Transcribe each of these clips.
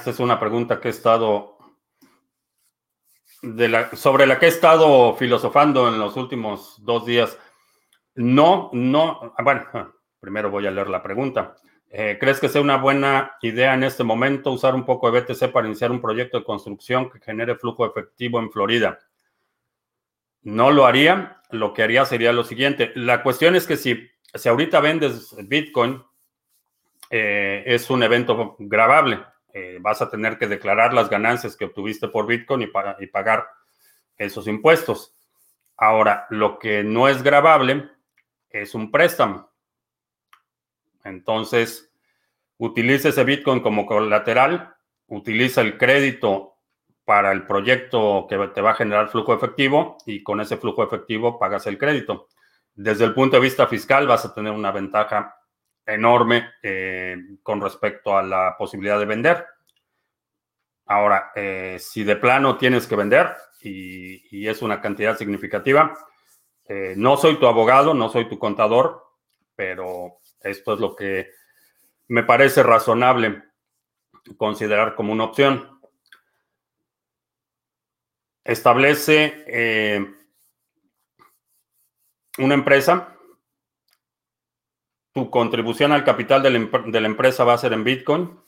Esta es una pregunta que he estado sobre la que he estado filosofando en los últimos dos días. No, no, bueno, primero voy a leer la pregunta. Eh, ¿Crees que sea una buena idea en este momento usar un poco de BTC para iniciar un proyecto de construcción que genere flujo efectivo en Florida? No lo haría. Lo que haría sería lo siguiente. La cuestión es que si, si ahorita vendes Bitcoin, eh, es un evento grabable. Eh, vas a tener que declarar las ganancias que obtuviste por Bitcoin y, pagar esos impuestos. Ahora, lo que no es grabable es un préstamo. Entonces, utiliza ese Bitcoin como colateral, utiliza el crédito para el proyecto que te va a generar flujo efectivo y con ese flujo efectivo pagas el crédito. Desde el punto de vista fiscal vas a tener una ventaja enorme eh, con respecto a la posibilidad de vender. Ahora, eh, si de plano tienes que vender y, es una cantidad significativa, eh, no soy tu abogado, no soy tu contador, pero esto es lo que me parece razonable considerar como una opción. Establece una empresa tu contribución al capital de la, empresa va a ser en Bitcoin.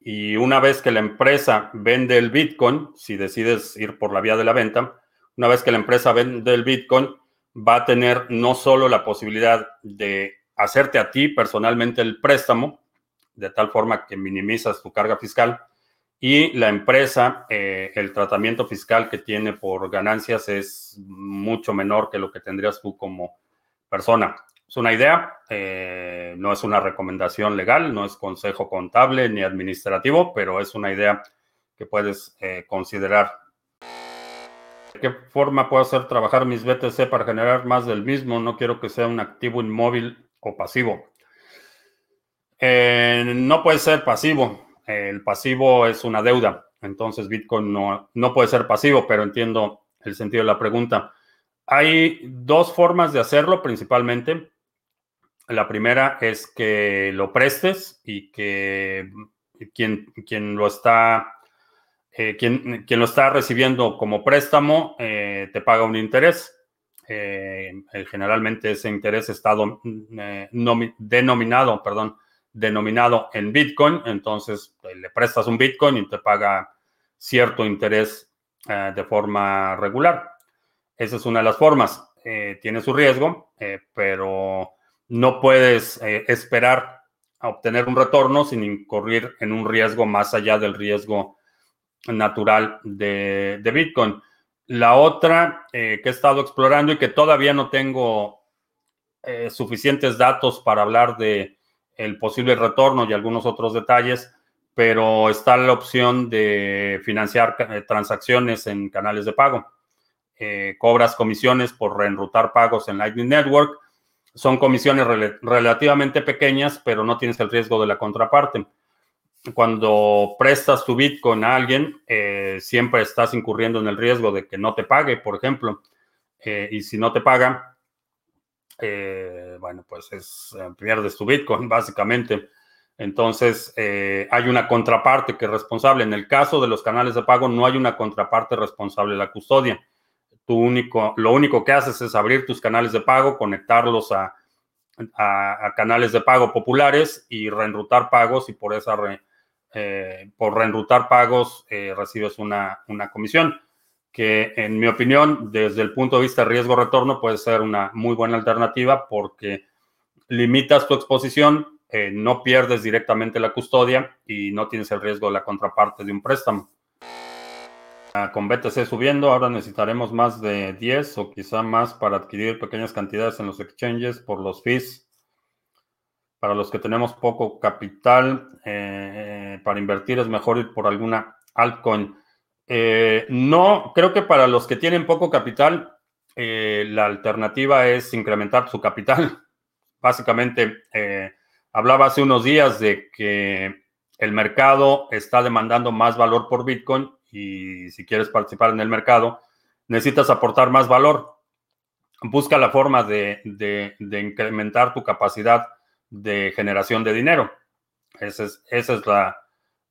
Y una vez que la empresa vende el Bitcoin, si decides ir por la vía de la venta, una vez que la empresa vende el Bitcoin, va a tener no solo la posibilidad de hacerte a ti personalmente el préstamo, de tal forma que minimizas tu carga fiscal, y la empresa, eh, el tratamiento fiscal que tiene por ganancias es mucho menor que lo que tendrías tú como persona. Es una idea, eh, no es una recomendación legal, no es consejo contable ni administrativo, pero es una idea que puedes eh, considerar. ¿De qué forma puedo hacer trabajar mis BTC para generar más del mismo? No quiero que sea un activo inmóvil o pasivo. Eh, no puede ser pasivo. El pasivo es una deuda. Entonces Bitcoin no, no puede ser pasivo, pero entiendo el sentido de la pregunta. Hay dos formas de hacerlo principalmente. La primera es que lo prestes y que quien, quien lo está eh, quien, quien, lo está recibiendo como préstamo eh, te paga un interés. Eh, generalmente ese interés está denominado, perdón, denominado en Bitcoin. Entonces le prestas un Bitcoin y te paga cierto interés de forma regular. Esa es una de las formas. tiene su riesgo, pero no puedes eh, esperar a obtener un retorno sin incurrir en un riesgo más allá del riesgo natural de, Bitcoin. La otra eh, que he estado explorando y que todavía no tengo eh, suficientes datos para hablar de el posible retorno y algunos otros detalles, pero está la opción de financiar transacciones en canales de pago. cobras comisiones por reenrutar pagos en Lightning Network son comisiones relativamente pequeñas, pero no tienes el riesgo de la contraparte. Cuando prestas tu Bitcoin a alguien, eh, siempre estás incurriendo en el riesgo de que no te pague, por ejemplo. Eh, y si no te paga, eh, bueno, pues es, pierdes tu Bitcoin, básicamente. Entonces, hay una contraparte que es responsable. En el caso de los canales de pago, no hay una contraparte responsable de la custodia único, lo único que haces es abrir tus canales de pago, conectarlos a, canales de pago populares y reenrutar pagos y por esa eh, por reenrutar pagos eh, recibes una, una, comisión que en mi opinión desde el punto de vista de riesgo retorno puede ser una muy buena alternativa porque limitas tu exposición, eh, no pierdes directamente la custodia y no tienes el riesgo de la contraparte de un préstamo. Ah, con BTC subiendo, ahora necesitaremos más de 10 o quizá más para adquirir pequeñas cantidades en los exchanges por los fees. Para los que tenemos poco capital eh, para invertir es mejor ir por alguna altcoin. Eh, no, creo que para los que tienen poco capital, eh, la alternativa es incrementar su capital. Básicamente, hablaba hace unos días de que el mercado está demandando más valor por Bitcoin y si quieres participar en el mercado, necesitas aportar más valor. Busca la forma de, incrementar tu capacidad de generación de dinero. Esa es, esa es la,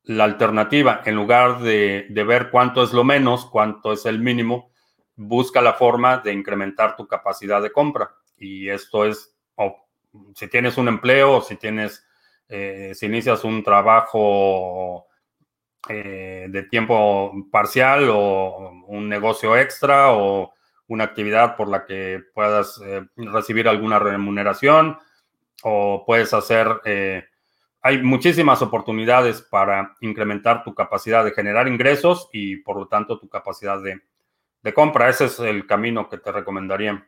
la alternativa, en lugar de, ver cuánto es lo menos, cuánto es el mínimo, busca la forma de incrementar tu capacidad de compra. Y esto es, si tienes un empleo, si tienes, eh, si inicias un trabajo eh, de tiempo parcial o un negocio extra o una actividad por la que puedas eh, recibir alguna remuneración o puedes hacer hay muchísimas oportunidades para incrementar tu capacidad de generar ingresos y por lo tanto tu capacidad de, compra. Ese es el camino que te recomendaría.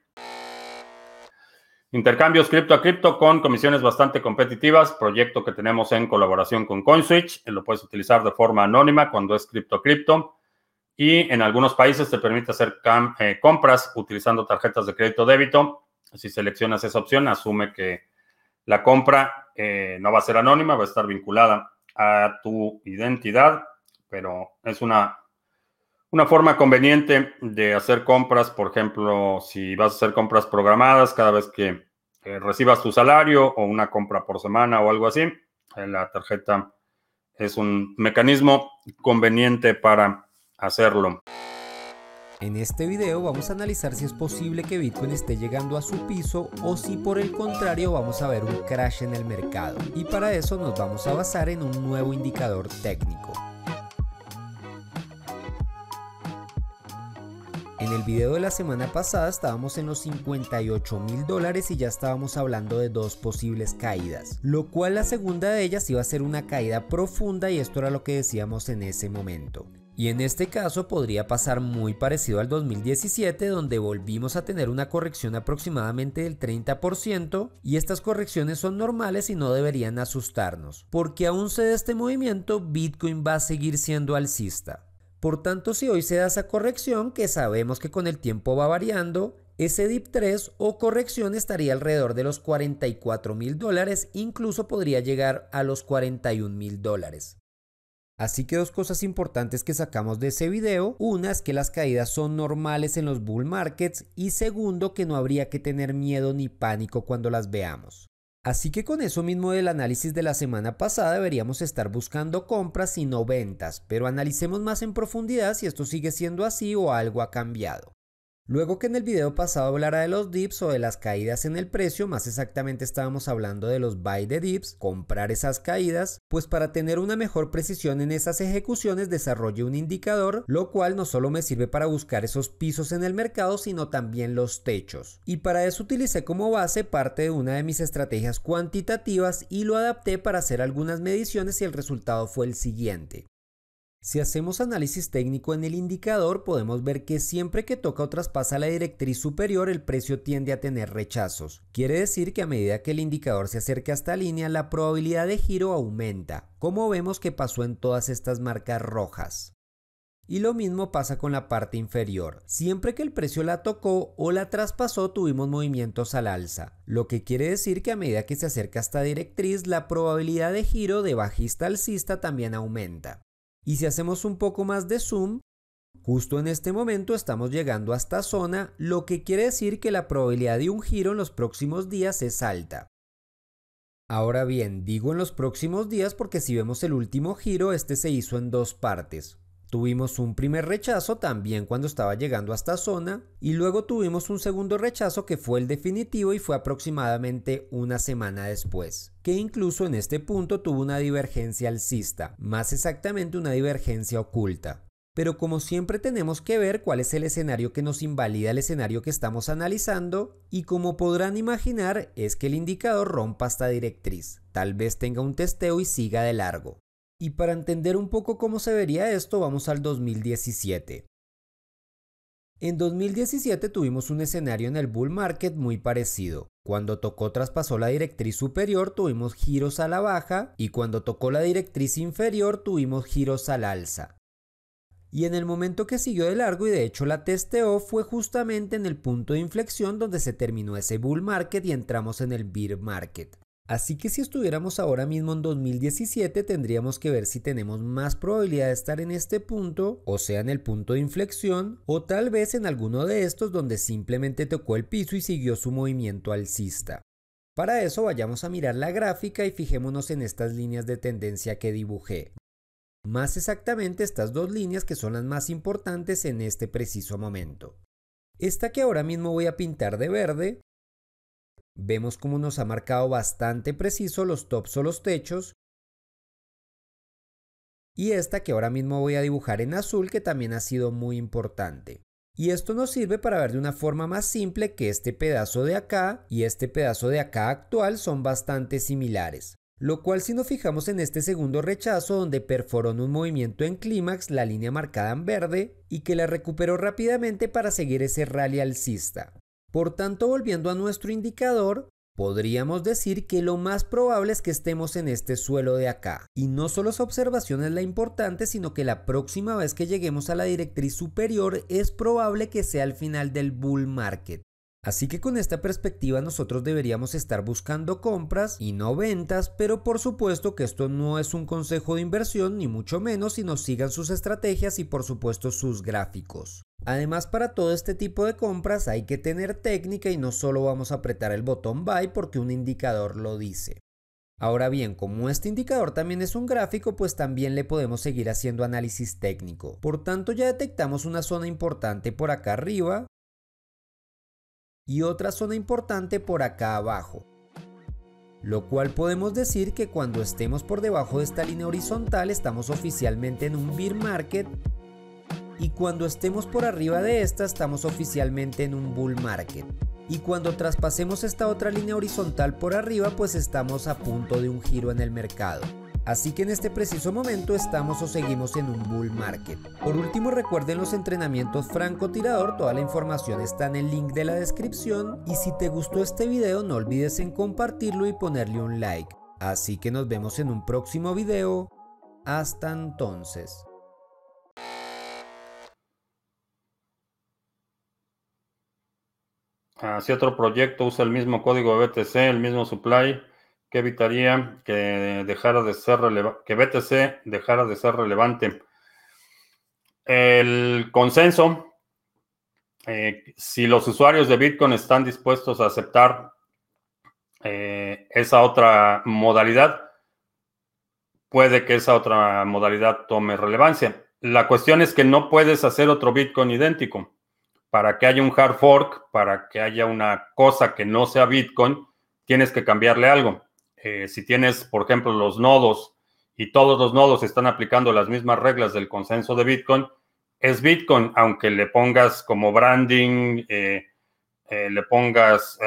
Intercambios cripto a cripto con comisiones bastante competitivas, proyecto que tenemos en colaboración con CoinSwitch, lo puedes utilizar de forma anónima cuando es cripto a cripto y en algunos países te permite hacer eh, compras utilizando tarjetas de crédito débito. Si seleccionas esa opción, asume que la compra eh, no va a ser anónima, va a estar vinculada a tu identidad, pero es una, una forma conveniente de hacer compras. Por ejemplo, si vas a hacer compras programadas cada vez que recibas tu salario o una compra por semana o algo así, eh, la tarjeta es un mecanismo conveniente para hacerlo. En este video vamos a analizar si es posible que Bitcoin esté llegando a su piso o si por el contrario vamos a ver un crash en el mercado. Y para eso nos vamos a basar en un nuevo indicador técnico. En el video de la semana pasada estábamos en los 58 mil dólares y ya estábamos hablando de dos posibles caídas, lo cual la segunda de ellas iba a ser una caída profunda y esto era lo que decíamos en ese momento. Y en este caso podría pasar muy parecido al 2017 donde volvimos a tener una corrección aproximadamente del 30% y estas correcciones son normales y no deberían asustarnos, porque aún se da este movimiento Bitcoin va a seguir siendo alcista. Por tanto, si hoy se da esa corrección, que sabemos que con el tiempo va variando, ese DIP 3 o corrección estaría alrededor de los 44 mil dólares, incluso podría llegar a los 41 mil dólares. Así que dos cosas importantes que sacamos de ese video, una es que las caídas son normales en los bull markets y segundo que no habría que tener miedo ni pánico cuando las veamos. Así que con eso mismo del análisis de la semana pasada deberíamos estar buscando compras y no ventas, pero analicemos más en profundidad si esto sigue siendo así o algo ha cambiado. Luego que en el video pasado hablara de los dips o de las caídas en el precio, más exactamente estábamos hablando de los buy de dips, comprar esas caídas, pues para tener una mejor precisión en esas ejecuciones desarrollé un indicador, lo cual no solo me sirve para buscar esos pisos en el mercado, sino también los techos. Y para eso utilicé como base parte de una de mis estrategias cuantitativas y lo adapté para hacer algunas mediciones y el resultado fue el siguiente. Si hacemos análisis técnico en el indicador, podemos ver que siempre que toca o traspasa la directriz superior, el precio tiende a tener rechazos. Quiere decir que a medida que el indicador se acerca a esta línea, la probabilidad de giro aumenta, como vemos que pasó en todas estas marcas rojas. Y lo mismo pasa con la parte inferior. Siempre que el precio la tocó o la traspasó tuvimos movimientos al alza, lo que quiere decir que a medida que se acerca esta directriz la probabilidad de giro de bajista alcista también aumenta. Y si hacemos un poco más de zoom, justo en este momento estamos llegando a esta zona, lo que quiere decir que la probabilidad de un giro en los próximos días es alta. Ahora bien, digo en los próximos días porque si vemos el último giro, este se hizo en dos partes. Tuvimos un primer rechazo también cuando estaba llegando a esta zona y luego tuvimos un segundo rechazo que fue el definitivo y fue aproximadamente una semana después, que incluso en este punto tuvo una divergencia alcista, más exactamente una divergencia oculta. Pero como siempre tenemos que ver cuál es el escenario que nos invalida el escenario que estamos analizando y como podrán imaginar es que el indicador rompa esta directriz, tal vez tenga un testeo y siga de largo. Y para entender un poco cómo se vería esto, vamos al 2017. En 2017 tuvimos un escenario en el bull market muy parecido. Cuando tocó traspasó la directriz superior tuvimos giros a la baja y cuando tocó la directriz inferior tuvimos giros al alza. Y en el momento que siguió de largo y de hecho la testeó fue justamente en el punto de inflexión donde se terminó ese bull market y entramos en el bear market. Así que si estuviéramos ahora mismo en 2017 tendríamos que ver si tenemos más probabilidad de estar en este punto, o sea en el punto de inflexión, o tal vez en alguno de estos donde simplemente tocó el piso y siguió su movimiento alcista. Para eso vayamos a mirar la gráfica y fijémonos en estas líneas de tendencia que dibujé. Más exactamente estas dos líneas que son las más importantes en este preciso momento. Esta que ahora mismo voy a pintar de verde, vemos cómo nos ha marcado bastante preciso los tops o los techos. Y esta que ahora mismo voy a dibujar en azul que también ha sido muy importante. Y esto nos sirve para ver de una forma más simple que este pedazo de acá y este pedazo de acá actual son bastante similares. Lo cual si nos fijamos en este segundo rechazo donde perforó en un movimiento en clímax la línea marcada en verde y que la recuperó rápidamente para seguir ese rally alcista. Por tanto, volviendo a nuestro indicador, Podríamos decir que lo más probable es que estemos en este suelo de acá. Y no solo esa observación es la importante, sino que la próxima vez que lleguemos a la directriz superior es probable que sea el final del bull market. Así que con esta perspectiva nosotros deberíamos estar buscando compras y no ventas, pero por supuesto que esto no es un consejo de inversión ni mucho menos si nos sigan sus estrategias y por supuesto sus gráficos. Además, para todo este tipo de compras hay que tener técnica y no solo vamos a apretar el botón buy porque un indicador lo dice. Ahora bien, como este indicador también es un gráfico, pues también le podemos seguir haciendo análisis técnico. Por tanto, ya detectamos una zona importante por acá arriba y otra zona importante por acá abajo. Lo cual podemos decir que cuando estemos por debajo de esta línea horizontal estamos oficialmente en un bear market y cuando estemos por arriba de esta estamos oficialmente en un bull market. Y cuando traspasemos esta otra línea horizontal por arriba pues estamos a punto de un giro en el mercado. Así que en este preciso momento estamos o seguimos en un bull market. Por último recuerden los entrenamientos francotirador, toda la información está en el link de la descripción y si te gustó este video no olvides en compartirlo y ponerle un like. Así que nos vemos en un próximo video. Hasta entonces. Si otro proyecto usa el mismo código BTC, el mismo supply, que evitaría que dejara de ser que BTC dejara de ser relevante. El consenso, eh, si los usuarios de Bitcoin están dispuestos a aceptar eh, esa otra modalidad, puede que esa otra modalidad tome relevancia. La cuestión es que no puedes hacer otro Bitcoin idéntico para que haya un hard fork, para que haya una cosa que no sea Bitcoin, tienes que cambiarle algo. Eh, si tienes, por ejemplo, los nodos y todos los nodos están aplicando las mismas reglas del consenso de Bitcoin, es Bitcoin, aunque le pongas como branding, eh, eh, le pongas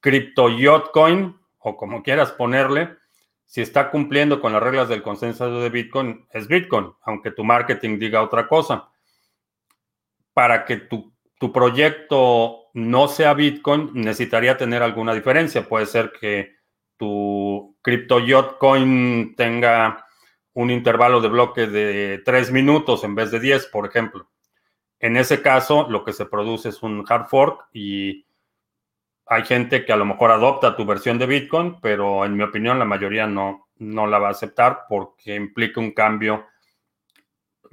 Crypto Yotcoin o como quieras ponerle, si está cumpliendo con las reglas del consenso de Bitcoin, es Bitcoin, aunque tu marketing diga otra cosa para que tu, proyecto no sea Bitcoin, necesitaría tener alguna diferencia. Puede ser que tu Crypto Coin tenga un intervalo de bloque de 3 minutos en vez de 10, por ejemplo. En ese caso, lo que se produce es un hard fork y hay gente que a lo mejor adopta tu versión de Bitcoin, pero en mi opinión la mayoría no, no la va a aceptar porque implica un cambio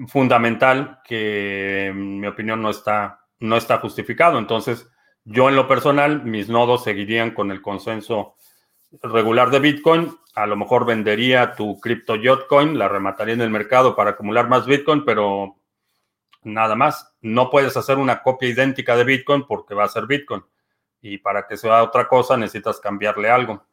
fundamental que en mi opinión no está, no está justificado. Entonces, yo en lo personal, mis nodos seguirían con el consenso regular de Bitcoin. A lo mejor vendería tu cripto Yotcoin, la remataría en el mercado para acumular más Bitcoin, pero nada más. No puedes hacer una copia idéntica de Bitcoin porque va a ser Bitcoin. Y para que sea otra cosa necesitas cambiarle algo.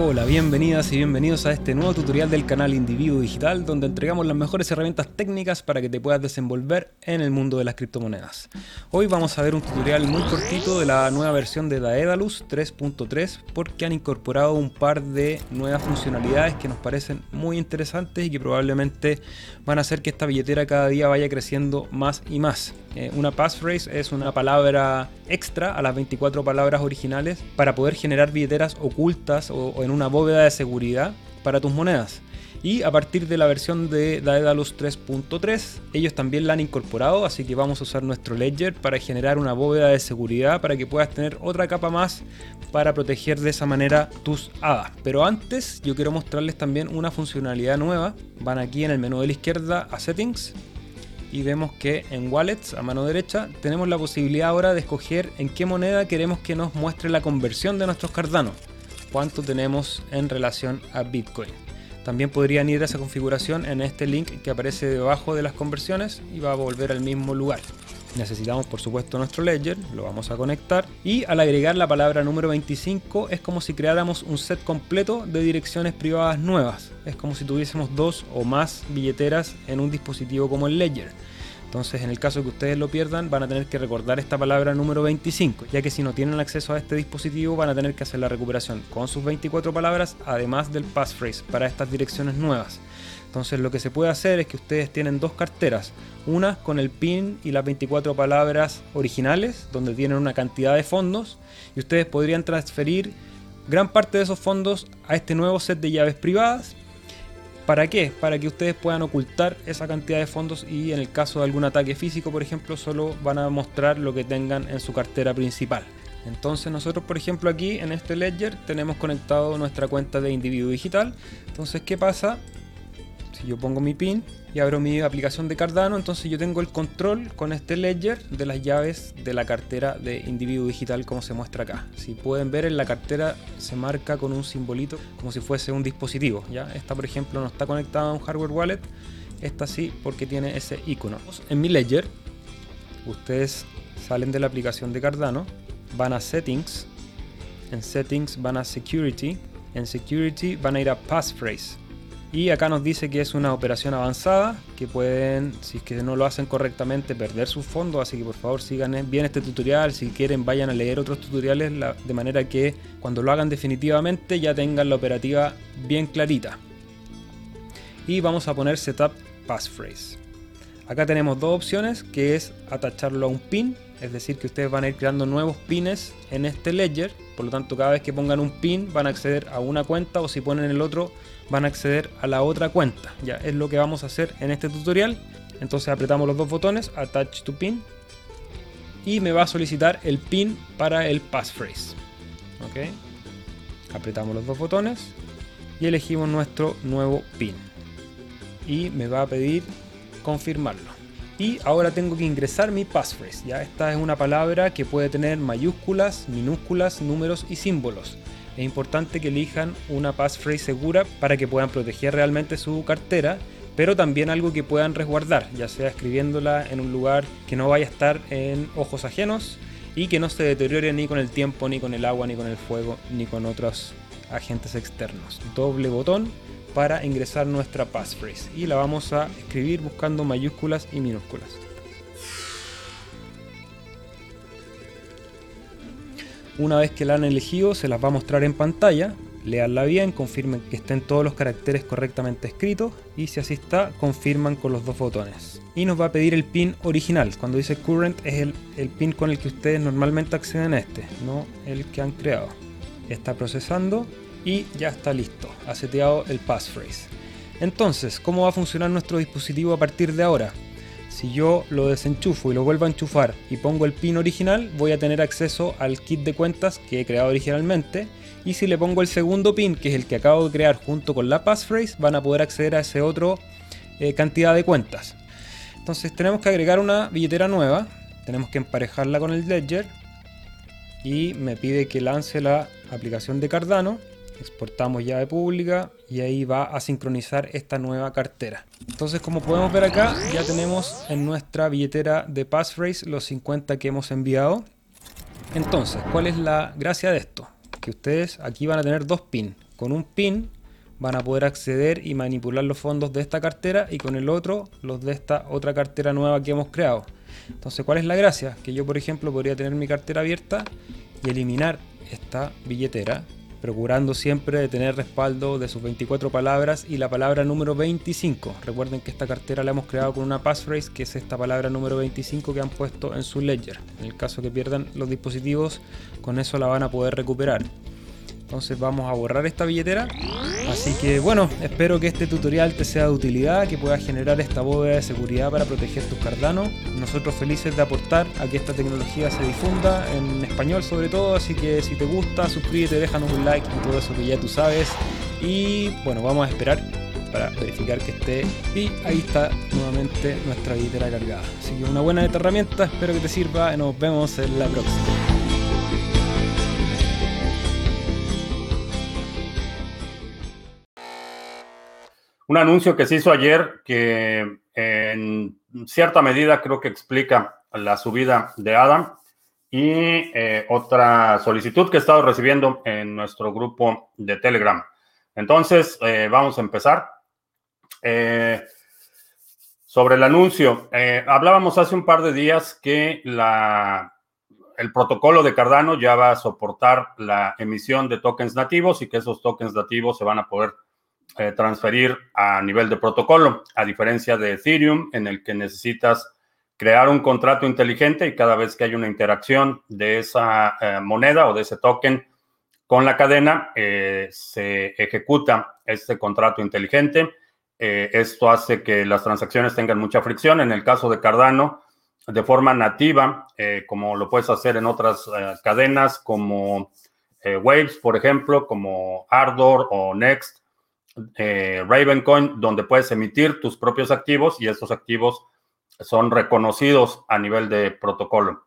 Hola, bienvenidas y bienvenidos a este nuevo tutorial del canal Individuo Digital donde entregamos las mejores herramientas técnicas para que te puedas desenvolver en el mundo de las criptomonedas. Hoy vamos a ver un tutorial muy cortito de la nueva versión de Daedalus 3.3 porque han incorporado un par de nuevas funcionalidades que nos parecen muy interesantes y que probablemente van a hacer que esta billetera cada día vaya creciendo más y más. Eh, una passphrase es una palabra extra a las 24 palabras originales para poder generar billeteras ocultas o, una bóveda de seguridad para tus monedas. Y a partir de la versión de Daedalus 3.3, ellos también la han incorporado, así que vamos a usar nuestro Ledger para generar una bóveda de seguridad para que puedas tener otra capa más para proteger de esa manera tus hadas. Pero antes yo quiero mostrarles también una funcionalidad nueva. Van aquí en el menú de la izquierda a Settings y vemos que en Wallets a mano derecha tenemos la posibilidad ahora de escoger en qué moneda queremos que nos muestre la conversión de nuestros Cardano, cuánto tenemos en relación a Bitcoin. También podrían ir a esa configuración en este link que aparece debajo de las conversiones y va a volver al mismo lugar. Necesitamos por supuesto nuestro ledger, lo vamos a conectar y al agregar la palabra número 25 es como si creáramos un set completo de direcciones privadas nuevas. Es como si tuviésemos dos o más billeteras en un dispositivo como el ledger. Entonces, en el caso que ustedes lo pierdan, van a tener que recordar esta palabra número 25, ya que si no tienen acceso a este dispositivo, van a tener que hacer la recuperación con sus 24 palabras, además del passphrase para estas direcciones nuevas. Entonces, lo que se puede hacer es que ustedes tienen dos carteras, una con el PIN y las 24 palabras originales, donde tienen una cantidad de fondos, y ustedes podrían transferir gran parte de esos fondos a este nuevo set de llaves privadas ¿Para qué? Para que ustedes puedan ocultar esa cantidad de fondos y en el caso de algún ataque físico, por ejemplo, solo van a mostrar lo que tengan en su cartera principal. Entonces nosotros, por ejemplo, aquí en este ledger tenemos conectado nuestra cuenta de individuo digital. Entonces, ¿qué pasa? Si yo pongo mi PIN y abro mi aplicación de Cardano, entonces yo tengo el control con este ledger de las llaves de la cartera de individuo digital como se muestra acá. Si pueden ver en la cartera se marca con un simbolito como si fuese un dispositivo. ¿ya? Esta por ejemplo no está conectada a un hardware wallet, esta sí porque tiene ese icono. En mi ledger, ustedes salen de la aplicación de Cardano, van a settings, en settings van a security, en security van a ir a passphrase y acá nos dice que es una operación avanzada, que pueden, si es que no lo hacen correctamente, perder sus fondos. Así que por favor sigan bien este tutorial. Si quieren, vayan a leer otros tutoriales de manera que cuando lo hagan definitivamente ya tengan la operativa bien clarita. Y vamos a poner Setup Passphrase. Acá tenemos dos opciones, que es atacharlo a un pin, es decir, que ustedes van a ir creando nuevos pines en este ledger. Por lo tanto, cada vez que pongan un pin van a acceder a una cuenta o si ponen el otro van a acceder a la otra cuenta. Ya es lo que vamos a hacer en este tutorial. Entonces apretamos los dos botones, Attach to Pin, y me va a solicitar el pin para el passphrase. ¿Ok? Apretamos los dos botones y elegimos nuestro nuevo pin. Y me va a pedir confirmarlo. Y ahora tengo que ingresar mi passphrase. Ya esta es una palabra que puede tener mayúsculas, minúsculas, números y símbolos es importante que elijan una passphrase segura para que puedan proteger realmente su cartera, pero también algo que puedan resguardar, ya sea escribiéndola en un lugar que no vaya a estar en ojos ajenos y que no se deteriore ni con el tiempo, ni con el agua, ni con el fuego, ni con otros agentes externos. Doble botón para ingresar nuestra passphrase y la vamos a escribir buscando mayúsculas y minúsculas. Una vez que la han elegido, se las va a mostrar en pantalla. Leanla bien, confirmen que estén todos los caracteres correctamente escritos y si así está, confirman con los dos botones. Y nos va a pedir el pin original. Cuando dice current es el, el pin con el que ustedes normalmente acceden a este, no el que han creado. Está procesando y ya está listo. Ha seteado el passphrase. Entonces, ¿cómo va a funcionar nuestro dispositivo a partir de ahora? Si yo lo desenchufo y lo vuelvo a enchufar y pongo el pin original, voy a tener acceso al kit de cuentas que he creado originalmente. Y si le pongo el segundo pin, que es el que acabo de crear junto con la passphrase, van a poder acceder a ese otro eh, cantidad de cuentas. Entonces tenemos que agregar una billetera nueva. Tenemos que emparejarla con el Ledger. Y me pide que lance la aplicación de Cardano exportamos llave pública y ahí va a sincronizar esta nueva cartera. Entonces como podemos ver acá ya tenemos en nuestra billetera de passphrase los 50 que hemos enviado. Entonces, ¿cuál es la gracia de esto? Que ustedes aquí van a tener dos pins. Con un pin van a poder acceder y manipular los fondos de esta cartera y con el otro los de esta otra cartera nueva que hemos creado. Entonces, ¿cuál es la gracia? Que yo, por ejemplo, podría tener mi cartera abierta y eliminar esta billetera procurando siempre tener respaldo de sus 24 palabras y la palabra número 25. Recuerden que esta cartera la hemos creado con una passphrase que es esta palabra número 25 que han puesto en su ledger. En el caso que pierdan los dispositivos, con eso la van a poder recuperar. Entonces vamos a borrar esta billetera. Así que bueno, espero que este tutorial te sea de utilidad, que pueda generar esta bóveda de seguridad para proteger tus Cardano. Nosotros felices de aportar a que esta tecnología se difunda en español sobre todo, así que si te gusta, suscríbete, déjanos un like y todo eso que ya tú sabes. Y bueno, vamos a esperar para verificar que esté y ahí está nuevamente nuestra billetera cargada. Así que una buena herramienta, espero que te sirva y nos vemos en la próxima. Un anuncio que se hizo ayer que en cierta medida creo que explica la subida de Adam y eh, otra solicitud que he estado recibiendo en nuestro grupo de Telegram. Entonces, eh, vamos a empezar. Eh, sobre el anuncio, hablábamos hace un par de días que la, el protocolo de Cardano ya va a soportar la emisión de tokens nativos y que esos tokens nativos se van a poder eh, transferir a nivel de protocolo, a diferencia de Ethereum, en el que necesitas crear un contrato inteligente y cada vez que hay una interacción de esa eh, moneda o de ese token con la cadena, eh, se ejecuta este contrato inteligente. esto hace que las transacciones tengan mucha fricción. En el caso de Cardano, de forma nativa, como lo puedes hacer en otras cadenas como Waves, por ejemplo, como Ardor o Next, eh, Ravencoin, donde puedes emitir tus propios activos y estos activos son reconocidos a nivel de protocolo.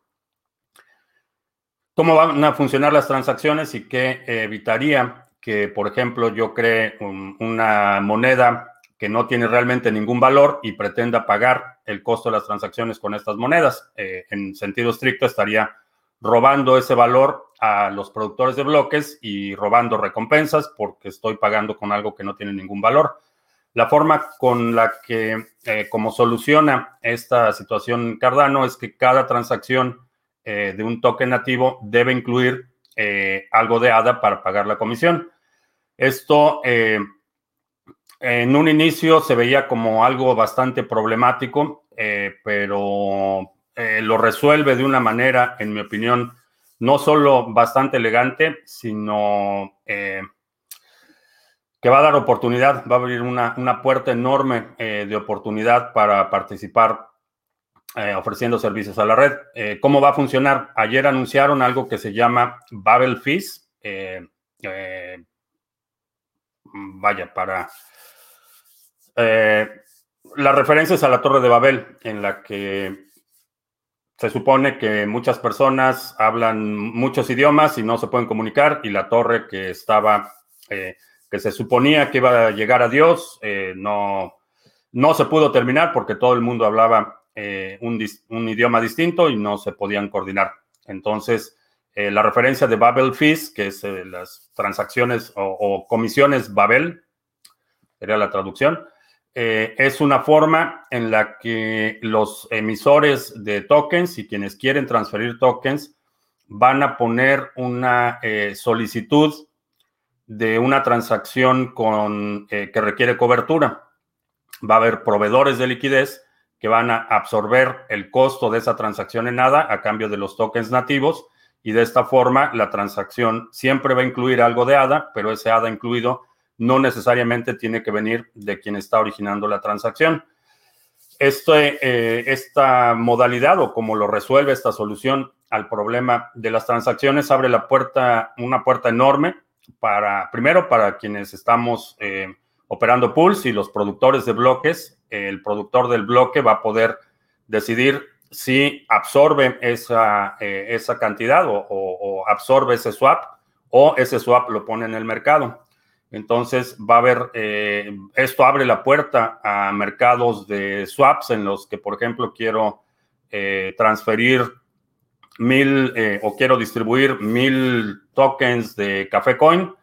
¿Cómo van a funcionar las transacciones y qué evitaría que, por ejemplo, yo cree una moneda que no tiene realmente ningún valor y pretenda pagar el costo de las transacciones con estas monedas? Eh, en sentido estricto, estaría robando ese valor a los productores de bloques y robando recompensas porque estoy pagando con algo que no tiene ningún valor. La forma con la que, eh, como soluciona esta situación Cardano es que cada transacción eh, de un token nativo debe incluir eh, algo de ADA para pagar la comisión. Esto en un inicio se veía como algo bastante problemático, pero lo resuelve de una manera, en mi opinión, no solo bastante elegante, sino eh, que va a dar oportunidad, va a abrir una, puerta enorme eh, de oportunidad para participar ofreciendo servicios a la red. ¿Cómo va a funcionar? Ayer anunciaron algo que se llama Babel Fees. vaya, para... la referencia es a la Torre de Babel, en la que se supone que muchas personas hablan muchos idiomas y no se pueden comunicar y la torre que estaba, eh, que se suponía que iba a llegar a Dios, eh, no, no se pudo terminar porque todo el mundo hablaba eh, un, idioma distinto y no se podían coordinar. Entonces, la referencia de Babel Fees, que es las transacciones o, o comisiones Babel, sería la traducción, eh, es una forma en la que los emisores de tokens y quienes quieren transferir tokens van a poner una eh, solicitud de una transacción con, eh, que requiere cobertura. Va a haber proveedores de liquidez que van a absorber el costo de esa transacción en nada a cambio de los tokens nativos y de esta forma la transacción siempre va a incluir algo de ADA, pero ese ADA incluido no necesariamente tiene que venir de quien está originando la transacción. Este, eh, esta modalidad o como lo resuelve esta solución al problema de las transacciones abre la puerta, una puerta enorme para, primero, para quienes estamos eh, operando pools y los productores de bloques. el productor del bloque va a poder decidir si absorbe esa, eh, esa cantidad o absorbe ese swap o ese swap lo pone en el mercado. Entonces va a haber, eh, esto abre la puerta a mercados de swaps en los que, por ejemplo, quiero eh, transferir mil eh, o quiero distribuir mil tokens de Café Coin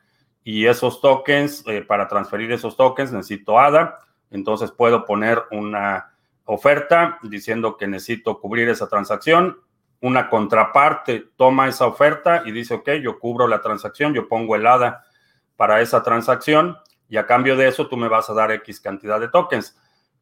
y esos tokens, para transferir esos tokens necesito ADA. Entonces puedo poner una oferta diciendo que necesito cubrir esa transacción. Una contraparte toma esa oferta y dice, ok, yo cubro la transacción, yo pongo el ADA para esa transacción y a cambio de eso tú me vas a dar X cantidad de tokens.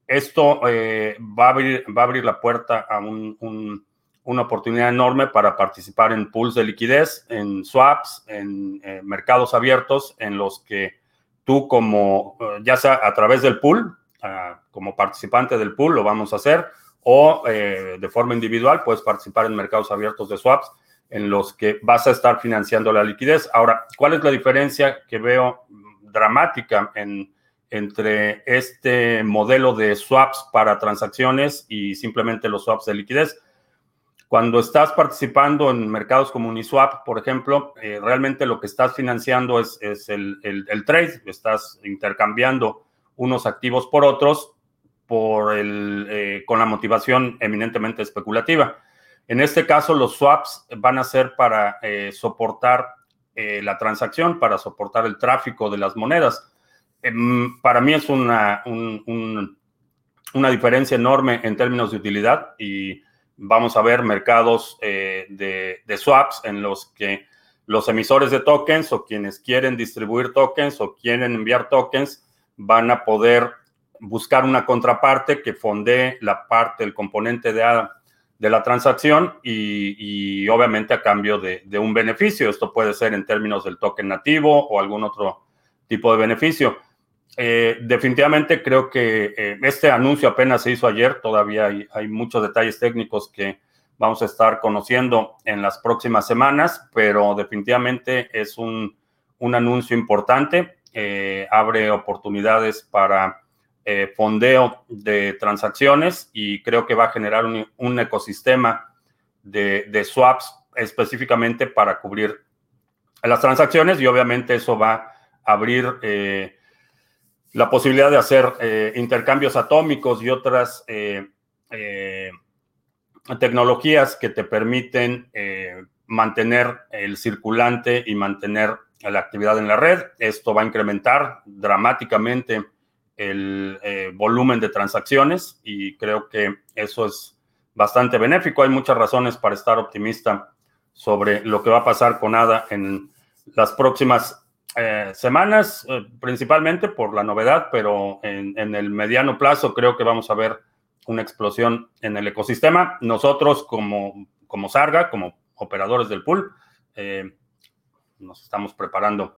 Esto eh, va, a abrir, va a abrir la puerta a una oportunidad enorme para participar en pools de liquidez, en swaps, en eh, mercados abiertos en los que tú como, eh, ya sea a través del pool, ah, como participante del pool, lo vamos a hacer, o de forma individual puedes participar en mercados abiertos de swaps en los que vas a estar financiando la liquidez. Ahora, ¿cuál es la diferencia que veo dramática en, entre este modelo de swaps para transacciones y simplemente los swaps de liquidez. Cuando estás participando en mercados como Uniswap, por ejemplo, eh, realmente lo que estás financiando es, el, trade, estás intercambiando unos activos por otros por el, eh, con la motivación eminentemente especulativa. En este caso, los swaps van a ser para eh, soportar la transacción, para soportar el tráfico de las monedas. Em, para mí es una, una diferencia enorme en términos de utilidad y vamos a ver mercados eh, de, swaps en los que los emisores de tokens o quienes quieren distribuir tokens o quieren enviar tokens van a poder buscar una contraparte que fondee la parte, el componente de, de la transacción y, obviamente a cambio de, un beneficio. Esto puede ser en términos del token nativo o algún otro tipo de beneficio. Eh, definitivamente creo que eh, este anuncio apenas se hizo ayer, todavía hay, muchos detalles técnicos que vamos a estar conociendo en las próximas semanas, pero definitivamente es un, anuncio importante, eh, abre oportunidades para fondeo de transacciones y creo que va a generar un, ecosistema de, swaps específicamente para cubrir las transacciones y obviamente eso va a abrir la posibilidad de hacer eh, intercambios atómicos y otras eh, eh, tecnologías que te permiten mantener el circulante y mantener la actividad en la red. Esto va a incrementar dramáticamente el volumen de transacciones y creo que eso es bastante benéfico. Hay muchas razones para estar optimista sobre lo que va a pasar con ADA en las próximas eh, semanas, eh, principalmente por la novedad, pero en, el mediano plazo creo que vamos a ver una explosión en el ecosistema. Nosotros como, como Sarga, como operadores del pool, eh, nos estamos preparando.